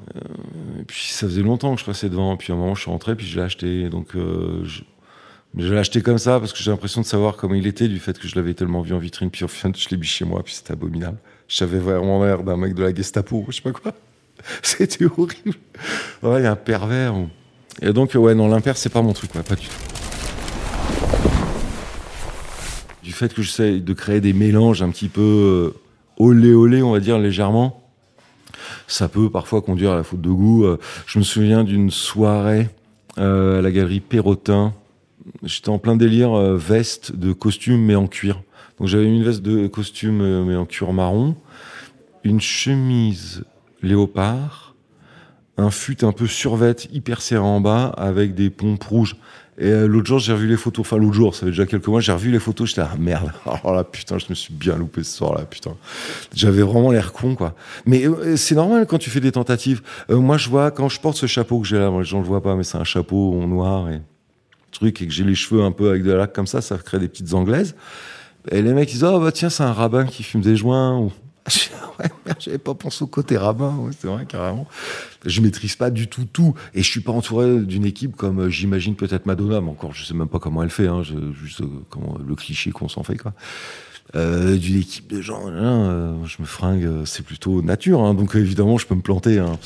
Speaker 2: Euh, et puis ça faisait longtemps que je passais devant. Puis à un moment, je suis rentré, puis je l'ai acheté. Donc euh, je, l'ai acheté comme ça parce que j'ai l'impression de savoir comment il était du fait que je l'avais tellement vu en vitrine. Puis au final, je l'ai mis chez moi, puis c'était abominable. J'avais vraiment l'air d'un mec de la Gestapo, je sais pas quoi. <laughs> C'était horrible. Ouais, il y a un pervers. Et donc, ouais, non, l'impair, c'est pas mon truc, pas du tout. du fait que j'essaie de créer des mélanges un petit peu euh, olé olé, on va dire légèrement, ça peut parfois conduire à la faute de goût. Euh, je me souviens d'une soirée euh, à la galerie Perrotin. J'étais en plein délire veste de costume mais en cuir. Donc j'avais une veste de costume mais en cuir marron, une chemise léopard, un fut un peu survêt hyper serré en bas avec des pompes rouges. Et euh, l'autre jour, j'ai revu les photos. Enfin, l'autre jour, ça fait déjà quelques mois, j'ai revu les photos. J'étais, ah merde. Alors <laughs> là, putain, je me suis bien loupé ce soir-là, putain. J'avais vraiment l'air con, quoi. Mais euh, c'est normal quand tu fais des tentatives. Euh, moi, je vois, quand je porte ce chapeau que j'ai là, les gens le voient pas, mais c'est un chapeau en noir et truc, et que j'ai les cheveux un peu avec de la laque comme ça, ça crée des petites anglaises. Et les mecs, ils disent, oh, bah tiens, c'est un rabbin qui fume des joints. Ou <laughs> ouais, j'avais pas pensé au côté rabbin, c'est vrai, carrément. Je maîtrise pas du tout tout, et je suis pas entouré d'une équipe comme euh, j'imagine peut-être Madonna, mais encore, je sais même pas comment elle fait, hein, juste euh, comment, le cliché qu'on s'en fait, quoi. Euh, d'une équipe de gens, euh, je me fringue, c'est plutôt nature, hein, donc évidemment, je peux me planter, hein,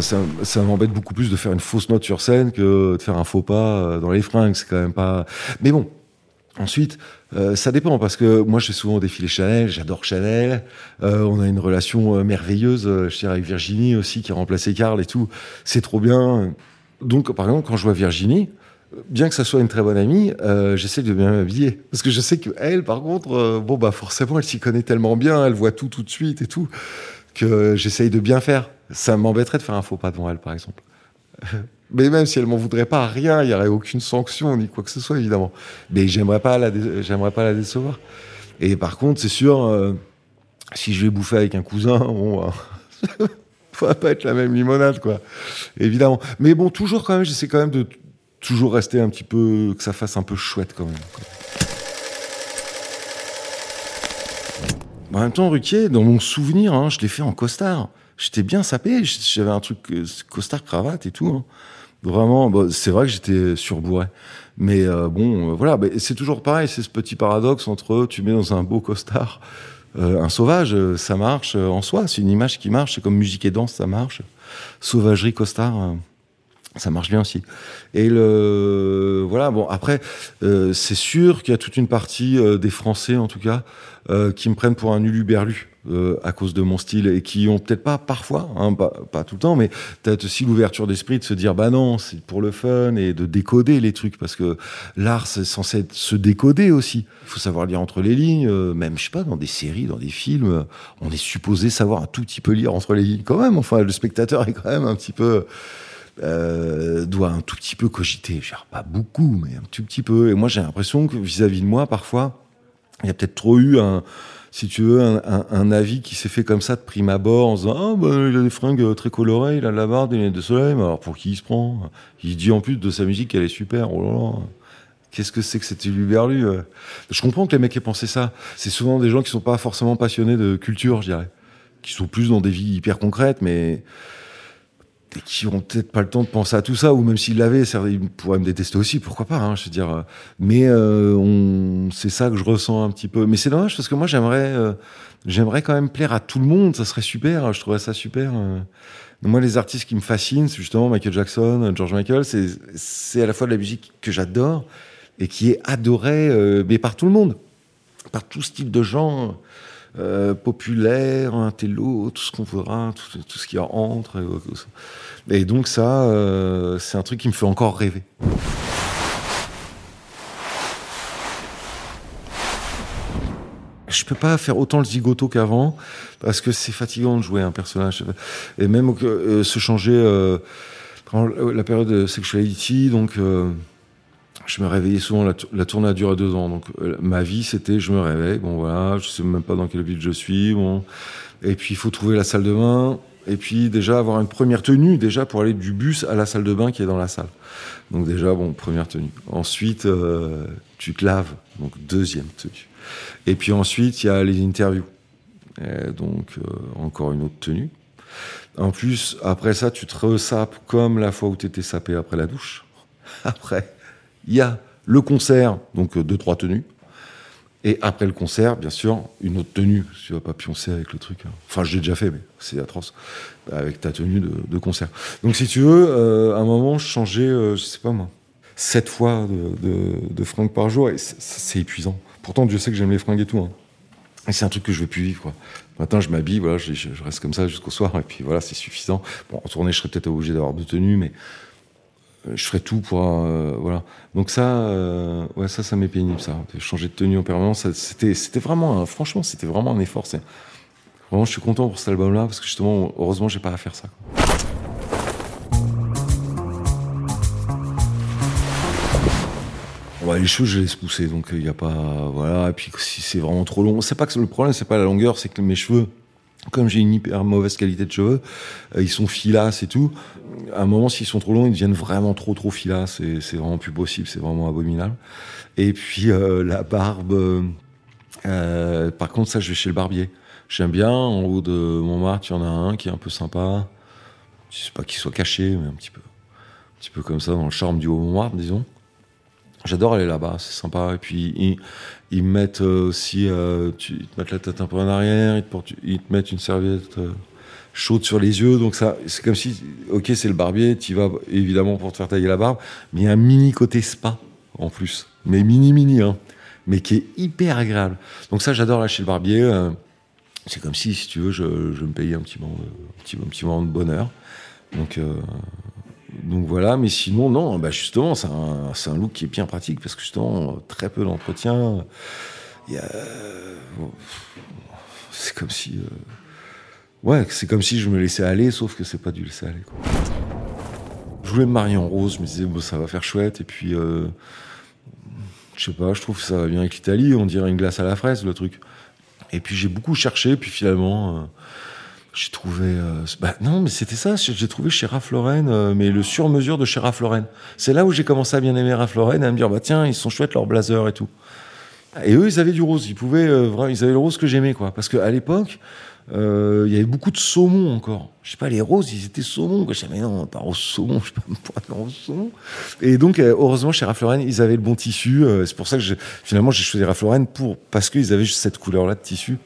Speaker 2: Ça, ça m'embête beaucoup plus de faire une fausse note sur scène que de faire un faux pas dans les fringues. C'est quand même pas. Mais bon, Ensuite, euh, ça dépend parce que moi, j'ai souvent défilé Chanel, j'adore Chanel. Euh, on a une relation euh, merveilleuse, je dirais avec Virginie aussi qui a remplacé Karl et tout. C'est trop bien. Donc, par exemple, quand je vois Virginie, bien que ça soit une très bonne amie, j'essaie de bien m'habiller parce que je sais que elle, par contre, bon bah forcément, elle s'y connaît tellement bien, elle voit tout tout de suite et tout que j'essaye de bien faire. Ça m'embêterait de faire un faux pas devant elle, par exemple. <laughs> Mais même si elle m'en voudrait pas, rien, il n'y aurait aucune sanction ni quoi que ce soit, évidemment. Mais j'aimerais pas la, j'aimerais pas la décevoir. Et par contre, c'est sûr, euh, si je vais bouffer avec un cousin, <laughs> bon, <laughs> ça va pas être la même limonade, quoi. Évidemment. Mais bon, toujours quand même, j'essaie quand même de toujours rester un petit peu, que ça fasse un peu chouette quand même. En même temps, Ruquier, dans mon souvenir, hein, je l'ai fait en costard. J'étais bien sapé, j'avais un truc euh, costard cravate et tout. Hein. Vraiment, bah, c'est vrai que j'étais surbourré. Mais euh, bon, euh, voilà, c'est toujours pareil, c'est ce petit paradoxe entre tu mets dans un beau costard euh, un sauvage, ça marche en soi, c'est une image qui marche, c'est comme musique et danse, ça marche. Sauvagerie, costard, ça marche bien aussi. Et le voilà, bon après, c'est sûr qu'il y a toute une partie des Français en tout cas qui me prennent pour un uluberlu. Euh, à cause de mon style et qui ont peut-être pas parfois, hein, pas, tout le temps, mais peut-être aussi l'ouverture d'esprit de se dire bah non, c'est pour le fun et de décoder les trucs parce que l'art c'est censé se décoder aussi. Il faut savoir lire entre les lignes, euh, même je sais pas dans des séries, dans des films, on est supposé savoir un tout petit peu lire entre les lignes quand même. Enfin, le spectateur est quand même un petit peu euh, doit un tout petit peu cogiter, pas beaucoup, mais un tout petit peu. Et moi j'ai l'impression que vis-à-vis -vis de moi parfois, il y a peut-être trop eu un si tu veux, un, avis qui s'est fait comme ça de prime abord en disant Ah, bah, il a des fringues très colorées, il a de la barbe, il a de soleil, mais alors pour qui il se prend? Il dit en plus de sa musique qu'elle est super, oh là là. Qu'est-ce que c'est que cette luberlu euh? Je comprends que les mecs aient pensé ça. C'est souvent des gens qui sont pas forcément passionnés de culture, je dirais. Qui sont plus dans des vies hyper concrètes, mais et qui ont peut-être pas le temps de penser à tout ça, ou même s'ils l'avaient, ils pourraient me détester aussi, pourquoi pas, hein, je veux dire. Mais euh, on, c'est ça que je ressens un petit peu. Mais c'est dommage parce que moi j'aimerais, euh, j'aimerais quand même plaire à tout le monde, ça serait super, je trouverais ça super. Euh. Moi, les artistes qui me fascinent, c'est justement Michael Jackson, George Michael, c'est, c'est à la fois de la musique que j'adore et qui est adorée, mais par tout le monde, par tout ce type de gens. Euh, populaire, un télo, tout ce qu'on voudra, tout, ce qui entre. Et, donc ça, euh, c'est un truc qui me fait encore rêver. Je peux pas faire autant le zigoto qu'avant parce que c'est fatigant de jouer un personnage et même euh, se changer. la période de sexuality, donc je me réveillais souvent, la, tournée a duré deux ans. Donc euh, ma vie, c'était je me réveille, bon voilà, je sais même pas dans quelle ville je suis, bon. Et puis il faut trouver la salle de bain, et puis déjà avoir une première tenue, déjà pour aller du bus à la salle de bain qui est dans la salle. Donc déjà, bon, première tenue. Ensuite, euh, tu te laves, donc deuxième tenue. Et puis ensuite, il y a les interviews. donc euh, encore une autre tenue. En plus, après ça, tu te resapes comme la fois où tu étais sapé après la douche. <laughs> Après, il y a le concert, donc euh, deux, trois tenues. Et après le concert, bien sûr, une autre tenue. Tu vas pas pioncer avec le truc. Hein. Enfin, je l'ai déjà fait, mais c'est atroce. Avec ta tenue de, concert. Donc, si tu veux, euh, à un moment, je changeais, euh, je sais pas moi, sept fois de, de, fringues par jour. Et c'est épuisant. Pourtant, Dieu sait que j'aime les fringues et tout. Hein. Et c'est un truc que je veux plus vivre. Quoi. Maintenant, je m'habille, voilà, je, reste comme ça jusqu'au soir. Et puis voilà, c'est suffisant. Bon, en tournée, je serais peut-être obligé d'avoir deux tenues, mais euh, je ferai tout pour euh, voilà. Donc ça euh, ouais ça ça m'est pénible ça changer de tenue en permanence. C'était vraiment franchement c'était vraiment un effort vraiment je suis content pour cet album là parce que justement heureusement j'ai pas à faire ça les cheveux, je laisse pousser, donc il n'y a pas, voilà. Et puis si c'est vraiment trop long, c'est pas que le problème, c'est pas la longueur, c'est que mes cheveux, comme j'ai une hyper mauvaise qualité de cheveux, euh, ils sont filasses et tout. À un moment, s'ils sont trop longs, ils deviennent vraiment trop trop filasses c'est vraiment plus possible, c'est vraiment abominable. Et puis euh, la barbe, euh, par contre, ça, je vais chez le barbier. J'aime bien, en haut de Montmartre, il y en a un qui est un peu sympa. Je sais pas qu'il soit caché, mais un petit peu, un petit peu comme ça, dans le charme du haut Montmartre, disons. J'adore aller là-bas, c'est sympa. Et puis ils mettent euh, aussi, euh, ils te mettent la tête un peu en arrière, ils te, ils te mettent une serviette euh, chaude sur les yeux. Donc ça, c'est comme si, ok, c'est le barbier, tu vas évidemment pour te faire tailler la barbe, mais il y a un mini côté spa en plus, mais mini mini, hein, mais qui est hyper agréable. Donc ça, j'adore lâcher le barbier. c'est comme si, si tu veux, je, je me payais un petit moment, un petit moment de bonheur. Donc donc voilà, mais sinon, non, bah justement, c'est un, look qui est bien pratique parce que justement, très peu d'entretien. C'est comme si. Euh, ouais, c'est comme si je me laissais aller, sauf que c'est pas du laisser aller. Je voulais me marier en rose, je me disais, bon, ça va faire chouette, et puis. Euh, je sais pas, je trouve que ça va bien avec l'Italie, on dirait une glace à la fraise, le truc. Et puis j'ai beaucoup cherché, puis finalement. Euh, j'ai trouvé. Euh, bah, non, mais c'était ça. J'ai trouvé chez Ralph Lauren, euh, mais le sur-mesure de chez Ralph Lauren. C'est là où j'ai commencé à bien aimer Ralph Lauren, à me dire bah tiens, ils sont chouettes leurs blazers et tout. Et eux, ils avaient du rose. Ils pouvaient, euh, ils avaient le rose que j'aimais, quoi. Parce qu'à l'époque, il y avait beaucoup de saumon encore. Je sais pas, les roses, ils étaient saumon. Quoi. Je disais, mais non, pas rose saumon. Je sais pas, pas rose saumon. Et donc, heureusement, chez Ralph Lauren, ils avaient le bon tissu. c'est pour ça que finalement, j'ai choisi Ralph Lauren pour parce qu'ils avaient juste cette couleur-là de tissu.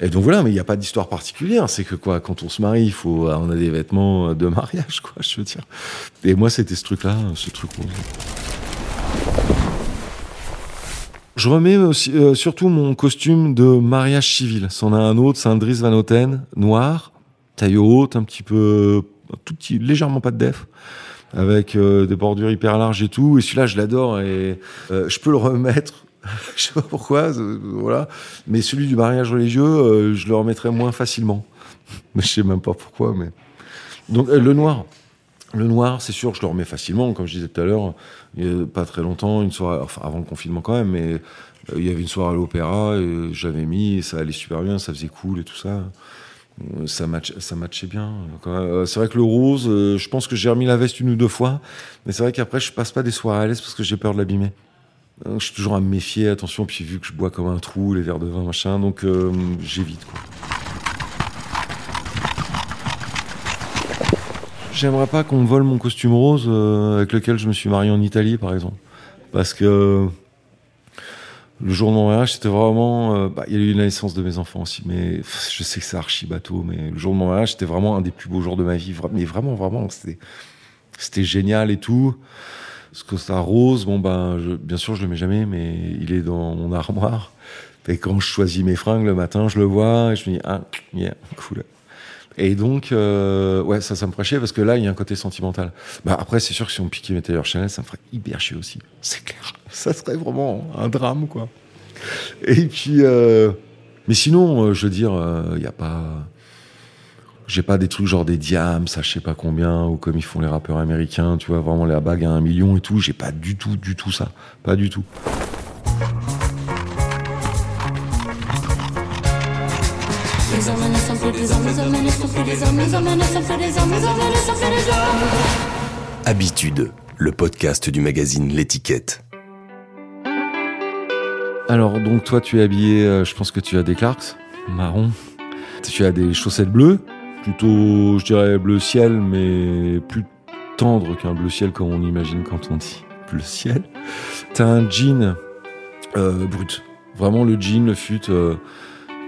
Speaker 2: Et donc voilà, mais il n'y a pas d'histoire particulière. C'est que quoi, quand on se marie, il faut, on a des vêtements de mariage, quoi, je veux dire. Et moi, c'était ce truc-là, ce truc rose. Je remets aussi, euh, surtout mon costume de mariage civil. C'en a un autre, c'est un Dries Van Houten, noir, taille haute, un petit peu, tout petit, légèrement pas de def, avec euh, des bordures hyper larges et tout. Et celui-là, je l'adore et euh, je peux le remettre <laughs> je sais pas pourquoi, euh, voilà. Mais celui du mariage religieux, euh, je le remettrais moins facilement. <laughs> Mais je sais même pas pourquoi. Mais donc euh, le noir, Le noir, c'est sûr, je le remets facilement. Comme je disais tout à l'heure, il y a pas très longtemps, une soirée, avant le confinement quand même, mais il y avait une soirée à l'opéra, et j'avais mis, et ça allait super bien, ça faisait cool et tout ça. Ça, ça matchait bien. C'est vrai que le rose, je pense que j'ai remis la veste une ou deux fois, mais c'est vrai qu'après, je passe pas des soirées à l'aise parce que j'ai peur de l'abîmer. Donc, je suis toujours à me méfier, attention, puis vu que je bois comme un trou, les verres de vin, machin, donc euh, j'évite quoi. J'aimerais pas qu'on me vole mon costume rose euh, avec lequel je me suis marié en Italie, par exemple. Parce que euh, le jour de mon mariage, c'était vraiment. euh, bah, Il y a eu la naissance de mes enfants aussi, mais je sais que c'est archi bateau, mais le jour de mon mariage, c'était vraiment un des plus beaux jours de ma vie. Mais vraiment, vraiment, c'était génial et tout. Ce que ça rose, bon ben, bien sûr, je le mets jamais, mais il est dans mon armoire. Et quand je choisis mes fringues le matin, je le vois et je me dis ah, yeah, cool. Et donc, euh, ouais, ça, ça me ferait chier parce que là, il y a un côté sentimental. Bah, après, c'est sûr que si on piquait mes tailleurs Chanel, ça me ferait hyper chier aussi. C'est clair. <laughs> Ça serait vraiment un drame, quoi. Et puis, euh, mais sinon, euh, je veux dire, il n'y a pas. J'ai pas des trucs genre des diams, ça je sais pas combien, ou comme ils font les rappeurs américains, tu vois, vraiment la bague à un million et tout. J'ai pas du tout, du tout ça. Pas du tout.
Speaker 3: Habitude, le podcast du magazine L'étiquette.
Speaker 2: Alors, donc, toi, tu es habillé, euh, je pense que tu as des Clarks, marron. Tu as des chaussettes bleues, plutôt, je dirais, bleu ciel, mais plus tendre qu'un bleu ciel comme on imagine quand on dit bleu ciel. T'as un jean euh, brut. Vraiment le jean, le fut, euh,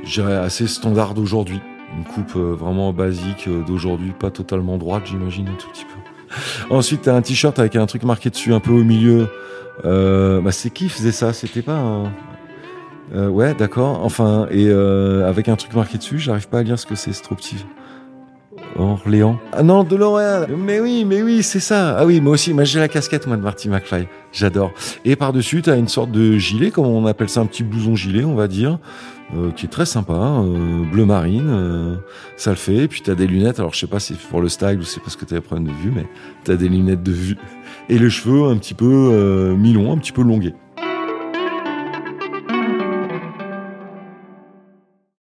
Speaker 2: je dirais, assez standard d'aujourd'hui. Une coupe euh, vraiment basique euh, d'aujourd'hui, pas totalement droite, j'imagine, un tout petit peu. Ensuite, t'as un t-shirt avec un truc marqué dessus un peu au milieu. Bah, c'est qui faisait ça? C'était pas un... Ouais, d'accord. Enfin, et avec un truc marqué dessus, j'arrive pas à lire ce que c'est, c'est trop petit. Orléans. Ah non, de L'Oréal. Mais oui, mais oui, c'est ça. Ah oui, moi aussi, moi j'ai la casquette, moi, de Marty McFly. J'adore. Et par-dessus, t'as une sorte de gilet, comme on appelle ça, un petit blouson gilet, on va dire, euh, qui est très sympa, euh, bleu marine, euh, ça le fait. Et puis t'as des lunettes, alors je sais pas si c'est pour le style ou c'est parce que t'as des problèmes de vue, mais t'as des lunettes de vue. Et les cheveux un petit peu mi-longs, un petit peu longués.